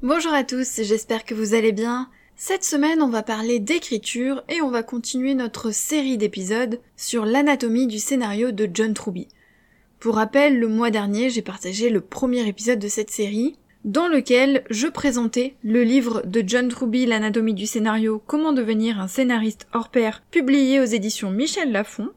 Bonjour à tous, j'espère que vous allez bien. Cette semaine, on va parler d'écriture et on va continuer notre série d'épisodes sur l'anatomie du scénario de John Truby. Pour rappel, le mois dernier, j'ai partagé le premier épisode de cette série dans lequel je présentais le livre de John Truby, l'anatomie du scénario, comment devenir un scénariste hors pair, publié aux éditions Michel Lafon.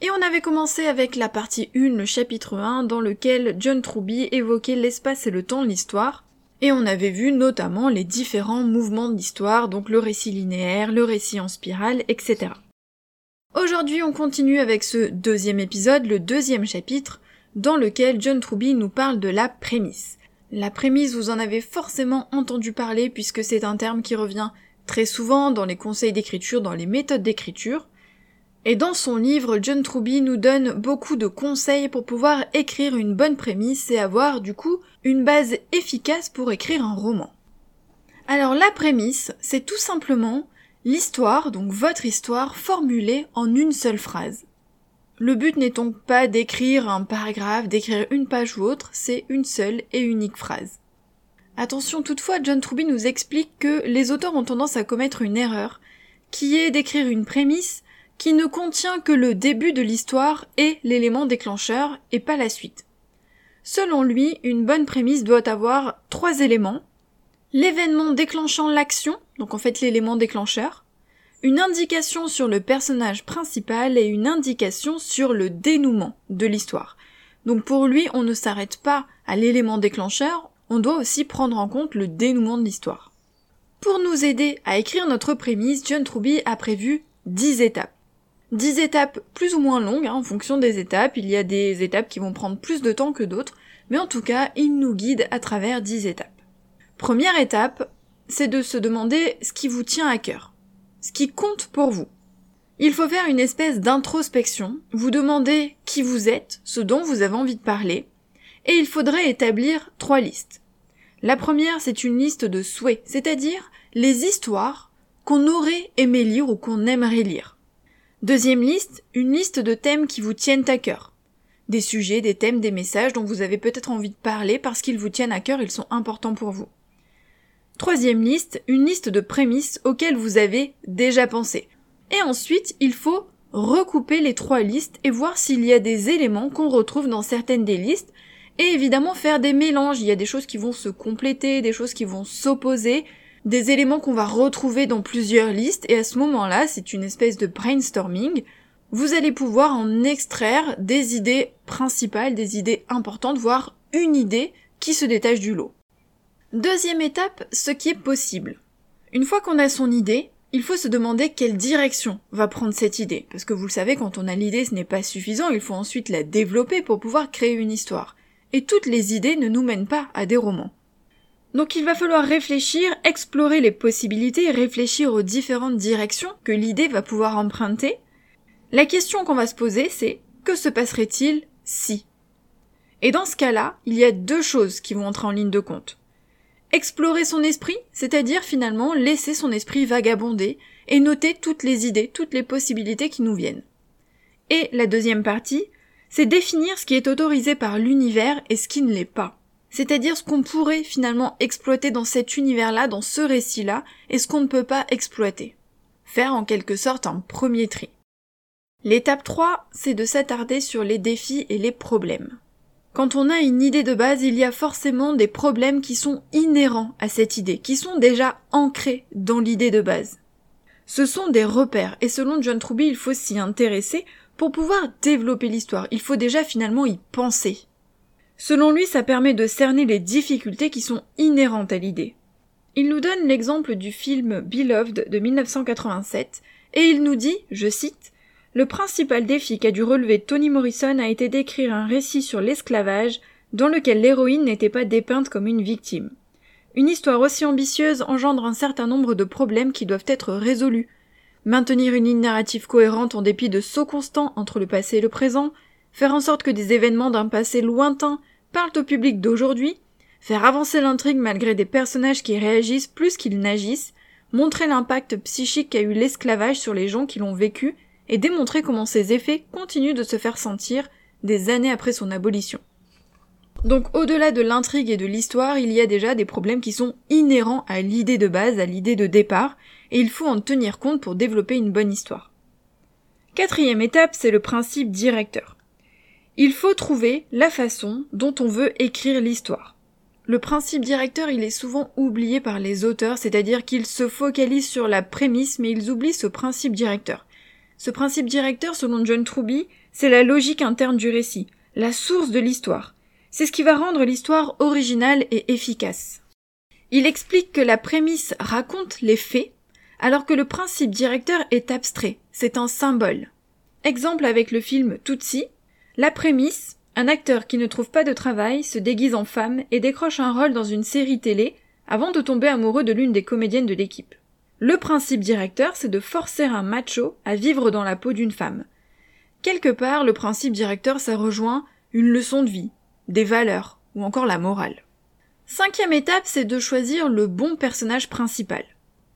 Et on avait commencé avec la partie 1, le chapitre 1, dans lequel John Truby évoquait l'espace et le temps de l'histoire, et on avait vu notamment les différents mouvements de l'histoire, donc le récit linéaire, le récit en spirale, etc. Aujourd'hui on continue avec ce deuxième épisode, le deuxième chapitre, dans lequel John Truby nous parle de la prémisse. La prémisse, vous en avez forcément entendu parler puisque c'est un terme qui revient très souvent dans les conseils d'écriture, dans les méthodes d'écriture, et dans son livre, John Truby nous donne beaucoup de conseils pour pouvoir écrire une bonne prémisse et avoir du coup une base efficace pour écrire un roman. Alors la prémisse, c'est tout simplement l'histoire, donc votre histoire, formulée en une seule phrase. Le but n'est donc pas d'écrire un paragraphe, d'écrire une page ou autre, c'est une seule et unique phrase. Attention toutefois, John Truby nous explique que les auteurs ont tendance à commettre une erreur, qui est d'écrire une prémisse qui ne contient que le début de l'histoire et l'élément déclencheur et pas la suite. Selon lui, une bonne prémisse doit avoir trois éléments. L'événement déclenchant l'action, donc en fait l'élément déclencheur, une indication sur le personnage principal et une indication sur le dénouement de l'histoire. Donc pour lui, on ne s'arrête pas à l'élément déclencheur, on doit aussi prendre en compte le dénouement de l'histoire. Pour nous aider à écrire notre prémisse, John Truby a prévu 10 étapes. 10 étapes plus ou moins longues, hein, en fonction des étapes. Il y a des étapes qui vont prendre plus de temps que d'autres, mais en tout cas, il nous guide à travers 10 étapes. Première étape, c'est de se demander ce qui vous tient à cœur, ce qui compte pour vous. Il faut faire une espèce d'introspection, vous demander qui vous êtes, ce dont vous avez envie de parler, et il faudrait établir trois listes. La première, c'est une liste de souhaits, c'est-à-dire les histoires qu'on aurait aimé lire ou qu'on aimerait lire. Deuxième liste, une liste de thèmes qui vous tiennent à cœur. Des sujets, des thèmes, des messages dont vous avez peut-être envie de parler parce qu'ils vous tiennent à cœur, ils sont importants pour vous. Troisième liste, une liste de prémices auxquelles vous avez déjà pensé. Et ensuite, il faut recouper les trois listes et voir s'il y a des éléments qu'on retrouve dans certaines des listes et évidemment faire des mélanges. Il y a des choses qui vont se compléter, des choses qui vont s'opposer, des éléments qu'on va retrouver dans plusieurs listes, et à ce moment-là, c'est une espèce de brainstorming. Vous allez pouvoir en extraire des idées principales, des idées importantes, voire une idée qui se détache du lot. Deuxième étape, ce qui est possible. Une fois qu'on a son idée, il faut se demander quelle direction va prendre cette idée. Parce que vous le savez, quand on a l'idée, ce n'est pas suffisant, il faut ensuite la développer pour pouvoir créer une histoire. Et toutes les idées ne nous mènent pas à des romans. Donc il va falloir réfléchir, explorer les possibilités, réfléchir aux différentes directions que l'idée va pouvoir emprunter. La question qu'on va se poser, c'est que se passerait-il si? Et dans ce cas-là, il y a deux choses qui vont entrer en ligne de compte. Explorer son esprit, c'est-à-dire finalement laisser son esprit vagabonder et noter toutes les idées, toutes les possibilités qui nous viennent. Et la deuxième partie, c'est définir ce qui est autorisé par l'univers et ce qui ne l'est pas c'est-à-dire ce qu'on pourrait finalement exploiter dans cet univers-là, dans ce récit-là, et ce qu'on ne peut pas exploiter. Faire en quelque sorte un premier tri. L'étape 3, c'est de s'attarder sur les défis et les problèmes. Quand on a une idée de base, il y a forcément des problèmes qui sont inhérents à cette idée, qui sont déjà ancrés dans l'idée de base. Ce sont des repères, et selon John Truby, il faut s'y intéresser pour pouvoir développer l'histoire. Il faut déjà finalement y penser. Selon lui, ça permet de cerner les difficultés qui sont inhérentes à l'idée. Il nous donne l'exemple du film Beloved de 1987, et il nous dit, je cite, Le principal défi qu'a dû relever Toni Morrison a été d'écrire un récit sur l'esclavage dans lequel l'héroïne n'était pas dépeinte comme une victime. Une histoire aussi ambitieuse engendre un certain nombre de problèmes qui doivent être résolus. Maintenir une ligne narrative cohérente en dépit de sauts constants entre le passé et le présent, faire en sorte que des événements d'un passé lointain parlent au public d'aujourd'hui, faire avancer l'intrigue malgré des personnages qui réagissent plus qu'ils n'agissent, montrer l'impact psychique qu'a eu l'esclavage sur les gens qui l'ont vécu, et démontrer comment ces effets continuent de se faire sentir des années après son abolition. Donc au-delà de l'intrigue et de l'histoire, il y a déjà des problèmes qui sont inhérents à l'idée de base, à l'idée de départ, et il faut en tenir compte pour développer une bonne histoire. Quatrième étape, c'est le principe directeur. Il faut trouver la façon dont on veut écrire l'histoire. Le principe directeur, il est souvent oublié par les auteurs, c'est-à-dire qu'ils se focalisent sur la prémisse, mais ils oublient ce principe directeur. Ce principe directeur, selon John Truby, c'est la logique interne du récit, la source de l'histoire. C'est ce qui va rendre l'histoire originale et efficace. Il explique que la prémisse raconte les faits, alors que le principe directeur est abstrait, c'est un symbole. Exemple avec le film Tutsi, la prémisse, un acteur qui ne trouve pas de travail se déguise en femme et décroche un rôle dans une série télé avant de tomber amoureux de l'une des comédiennes de l'équipe. Le principe directeur, c'est de forcer un macho à vivre dans la peau d'une femme. Quelque part, le principe directeur, ça rejoint une leçon de vie, des valeurs, ou encore la morale. Cinquième étape, c'est de choisir le bon personnage principal.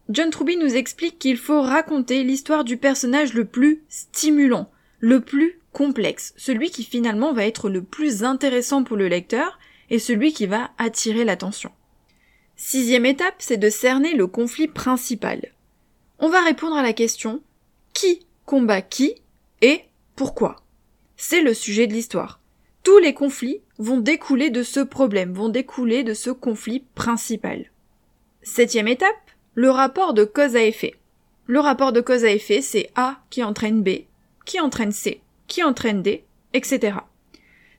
John Truby nous explique qu'il faut raconter l'histoire du personnage le plus stimulant, le plus complexe, celui qui finalement va être le plus intéressant pour le lecteur et celui qui va attirer l'attention. Sixième étape, c'est de cerner le conflit principal. On va répondre à la question qui combat qui et pourquoi? C'est le sujet de l'histoire. Tous les conflits vont découler de ce problème, vont découler de ce conflit principal. Septième étape, le rapport de cause à effet. Le rapport de cause à effet, c'est A qui entraîne B, qui entraîne C, qui entraîne D, etc.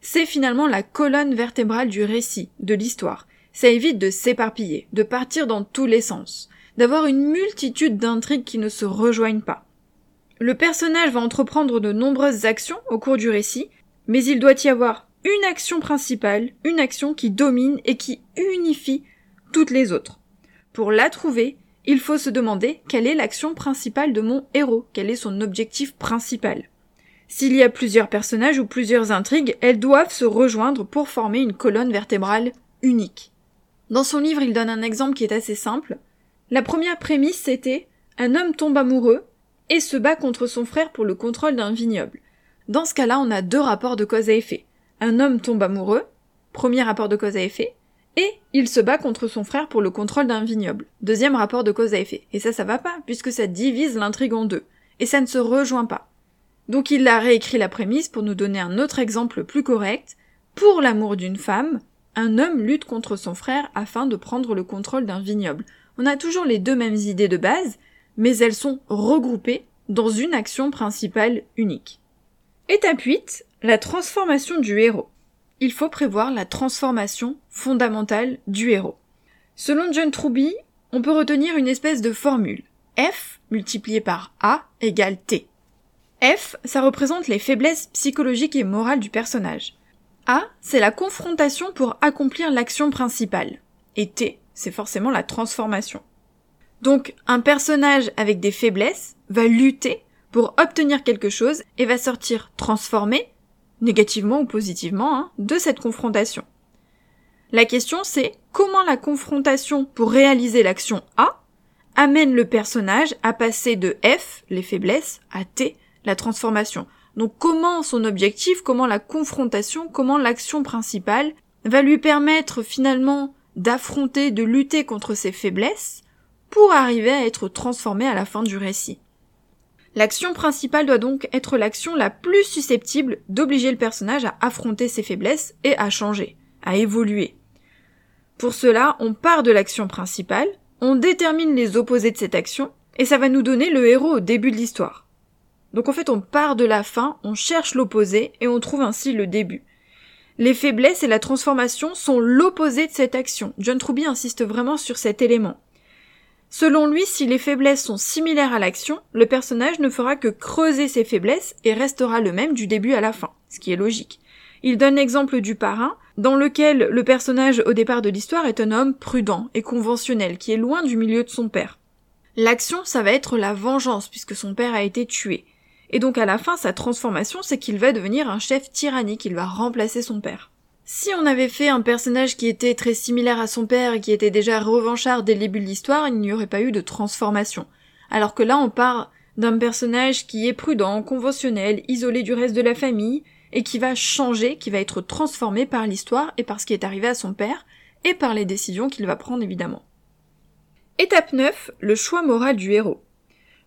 C'est finalement la colonne vertébrale du récit, de l'histoire. Ça évite de s'éparpiller, de partir dans tous les sens, d'avoir une multitude d'intrigues qui ne se rejoignent pas. Le personnage va entreprendre de nombreuses actions au cours du récit, mais il doit y avoir une action principale, une action qui domine et qui unifie toutes les autres. Pour la trouver, il faut se demander quelle est l'action principale de mon héros, quel est son objectif principal. S'il y a plusieurs personnages ou plusieurs intrigues, elles doivent se rejoindre pour former une colonne vertébrale unique. Dans son livre, il donne un exemple qui est assez simple. La première prémisse, c'était un homme tombe amoureux et se bat contre son frère pour le contrôle d'un vignoble. Dans ce cas-là, on a deux rapports de cause à effet. Un homme tombe amoureux, premier rapport de cause à effet, et il se bat contre son frère pour le contrôle d'un vignoble. Deuxième rapport de cause à effet. Et ça, ça va pas, puisque ça divise l'intrigue en deux. Et ça ne se rejoint pas. Donc il a réécrit la prémisse pour nous donner un autre exemple plus correct. Pour l'amour d'une femme, un homme lutte contre son frère afin de prendre le contrôle d'un vignoble. On a toujours les deux mêmes idées de base, mais elles sont regroupées dans une action principale unique. Étape 8, la transformation du héros il faut prévoir la transformation fondamentale du héros. Selon John Truby, on peut retenir une espèce de formule. F multiplié par A égale T. F, ça représente les faiblesses psychologiques et morales du personnage. A, c'est la confrontation pour accomplir l'action principale. Et T, c'est forcément la transformation. Donc, un personnage avec des faiblesses va lutter pour obtenir quelque chose et va sortir transformé négativement ou positivement, hein, de cette confrontation. La question c'est comment la confrontation pour réaliser l'action A amène le personnage à passer de F, les faiblesses, à T, la transformation. Donc comment son objectif, comment la confrontation, comment l'action principale va lui permettre finalement d'affronter, de lutter contre ses faiblesses pour arriver à être transformé à la fin du récit. L'action principale doit donc être l'action la plus susceptible d'obliger le personnage à affronter ses faiblesses et à changer, à évoluer. Pour cela, on part de l'action principale, on détermine les opposés de cette action, et ça va nous donner le héros au début de l'histoire. Donc en fait, on part de la fin, on cherche l'opposé, et on trouve ainsi le début. Les faiblesses et la transformation sont l'opposé de cette action. John Truby insiste vraiment sur cet élément. Selon lui, si les faiblesses sont similaires à l'action, le personnage ne fera que creuser ses faiblesses et restera le même du début à la fin, ce qui est logique. Il donne l'exemple du parrain, dans lequel le personnage au départ de l'histoire est un homme prudent et conventionnel, qui est loin du milieu de son père. L'action, ça va être la vengeance, puisque son père a été tué. Et donc à la fin, sa transformation, c'est qu'il va devenir un chef tyrannique, il va remplacer son père. Si on avait fait un personnage qui était très similaire à son père et qui était déjà revanchard dès le début de l'histoire, il n'y aurait pas eu de transformation. Alors que là, on part d'un personnage qui est prudent, conventionnel, isolé du reste de la famille, et qui va changer, qui va être transformé par l'histoire et par ce qui est arrivé à son père, et par les décisions qu'il va prendre évidemment. Étape 9, le choix moral du héros.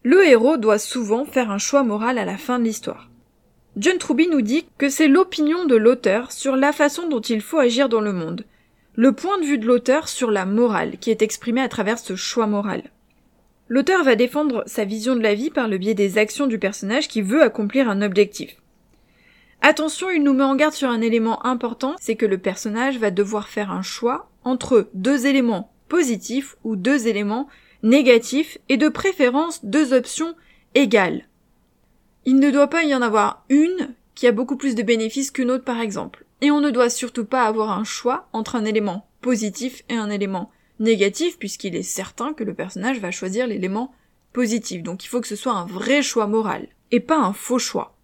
Le héros doit souvent faire un choix moral à la fin de l'histoire. John Truby nous dit que c'est l'opinion de l'auteur sur la façon dont il faut agir dans le monde, le point de vue de l'auteur sur la morale qui est exprimé à travers ce choix moral. L'auteur va défendre sa vision de la vie par le biais des actions du personnage qui veut accomplir un objectif. Attention, il nous met en garde sur un élément important, c'est que le personnage va devoir faire un choix entre deux éléments positifs ou deux éléments négatifs et de préférence deux options égales. Il ne doit pas y en avoir une qui a beaucoup plus de bénéfices qu'une autre par exemple. Et on ne doit surtout pas avoir un choix entre un élément positif et un élément négatif puisqu'il est certain que le personnage va choisir l'élément positif. Donc il faut que ce soit un vrai choix moral et pas un faux choix.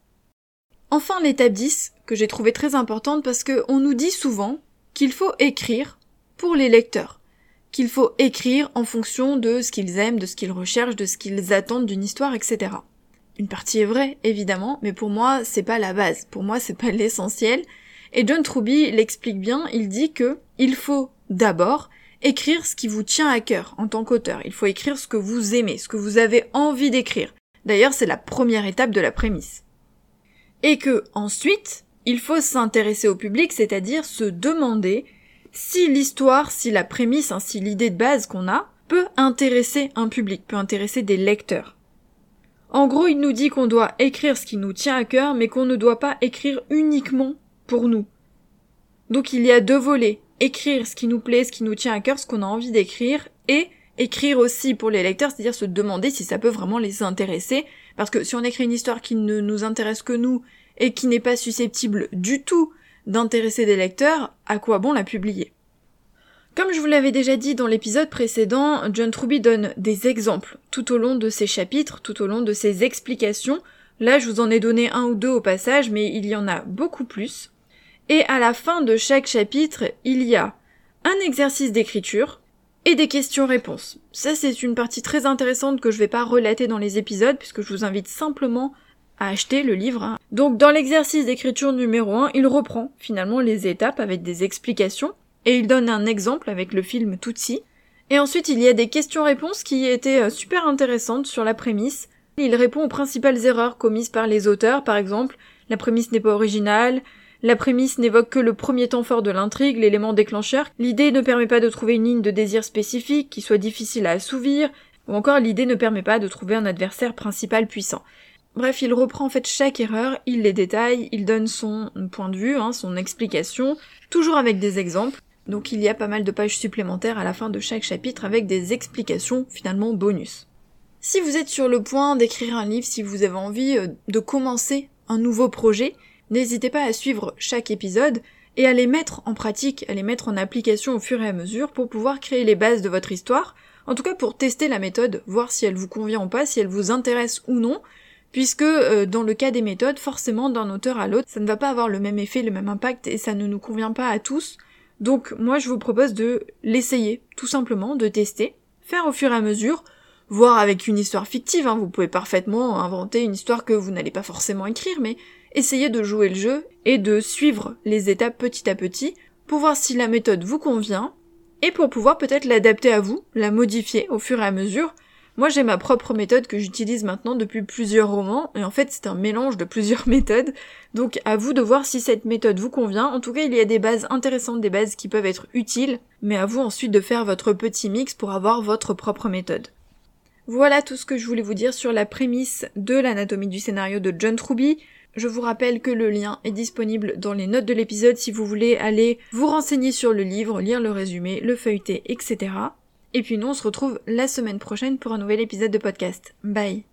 Enfin l'étape 10 que j'ai trouvé très importante parce qu'on nous dit souvent qu'il faut écrire pour les lecteurs qu'il faut écrire en fonction de ce qu'ils aiment, de ce qu'ils recherchent, de ce qu'ils attendent d'une histoire, etc. Une partie est vraie, évidemment, mais pour moi, c'est pas la base. Pour moi, c'est pas l'essentiel. Et John Truby l'explique bien, il dit que il faut d'abord écrire ce qui vous tient à cœur en tant qu'auteur. Il faut écrire ce que vous aimez, ce que vous avez envie d'écrire. D'ailleurs, c'est la première étape de la prémisse. Et que, ensuite, il faut s'intéresser au public, c'est-à-dire se demander si l'histoire, si la prémisse, hein, si l'idée de base qu'on a, peut intéresser un public, peut intéresser des lecteurs. En gros, il nous dit qu'on doit écrire ce qui nous tient à cœur, mais qu'on ne doit pas écrire uniquement pour nous. Donc il y a deux volets. Écrire ce qui nous plaît, ce qui nous tient à cœur, ce qu'on a envie d'écrire, et écrire aussi pour les lecteurs, c'est-à-dire se demander si ça peut vraiment les intéresser, parce que si on écrit une histoire qui ne nous intéresse que nous, et qui n'est pas susceptible du tout d'intéresser des lecteurs, à quoi bon la publier Comme je vous l'avais déjà dit dans l'épisode précédent, John Truby donne des exemples tout au long de ses chapitres, tout au long de ses explications. Là, je vous en ai donné un ou deux au passage, mais il y en a beaucoup plus. Et à la fin de chaque chapitre, il y a un exercice d'écriture et des questions-réponses. Ça, c'est une partie très intéressante que je vais pas relater dans les épisodes, puisque je vous invite simplement acheter le livre. Hein. Donc dans l'exercice d'écriture numéro 1, il reprend finalement les étapes avec des explications et il donne un exemple avec le film Tutsi. Et ensuite il y a des questions-réponses qui étaient euh, super intéressantes sur la prémisse. Il répond aux principales erreurs commises par les auteurs, par exemple la prémisse n'est pas originale, la prémisse n'évoque que le premier temps fort de l'intrigue, l'élément déclencheur, l'idée ne permet pas de trouver une ligne de désir spécifique qui soit difficile à assouvir, ou encore l'idée ne permet pas de trouver un adversaire principal puissant. Bref, il reprend en fait chaque erreur, il les détaille, il donne son point de vue, hein, son explication, toujours avec des exemples. Donc il y a pas mal de pages supplémentaires à la fin de chaque chapitre avec des explications finalement bonus. Si vous êtes sur le point d'écrire un livre, si vous avez envie euh, de commencer un nouveau projet, n'hésitez pas à suivre chaque épisode et à les mettre en pratique, à les mettre en application au fur et à mesure pour pouvoir créer les bases de votre histoire, en tout cas pour tester la méthode, voir si elle vous convient ou pas, si elle vous intéresse ou non, puisque euh, dans le cas des méthodes, forcément d'un auteur à l'autre, ça ne va pas avoir le même effet, le même impact, et ça ne nous convient pas à tous. Donc moi je vous propose de l'essayer, tout simplement, de tester, faire au fur et à mesure, voir avec une histoire fictive, hein, vous pouvez parfaitement inventer une histoire que vous n'allez pas forcément écrire, mais essayez de jouer le jeu et de suivre les étapes petit à petit pour voir si la méthode vous convient, et pour pouvoir peut-être l'adapter à vous, la modifier au fur et à mesure, moi, j'ai ma propre méthode que j'utilise maintenant depuis plusieurs romans, et en fait, c'est un mélange de plusieurs méthodes. Donc, à vous de voir si cette méthode vous convient. En tout cas, il y a des bases intéressantes, des bases qui peuvent être utiles, mais à vous ensuite de faire votre petit mix pour avoir votre propre méthode. Voilà tout ce que je voulais vous dire sur la prémisse de l'anatomie du scénario de John Truby. Je vous rappelle que le lien est disponible dans les notes de l'épisode si vous voulez aller vous renseigner sur le livre, lire le résumé, le feuilleter, etc. Et puis nous, on se retrouve la semaine prochaine pour un nouvel épisode de podcast. Bye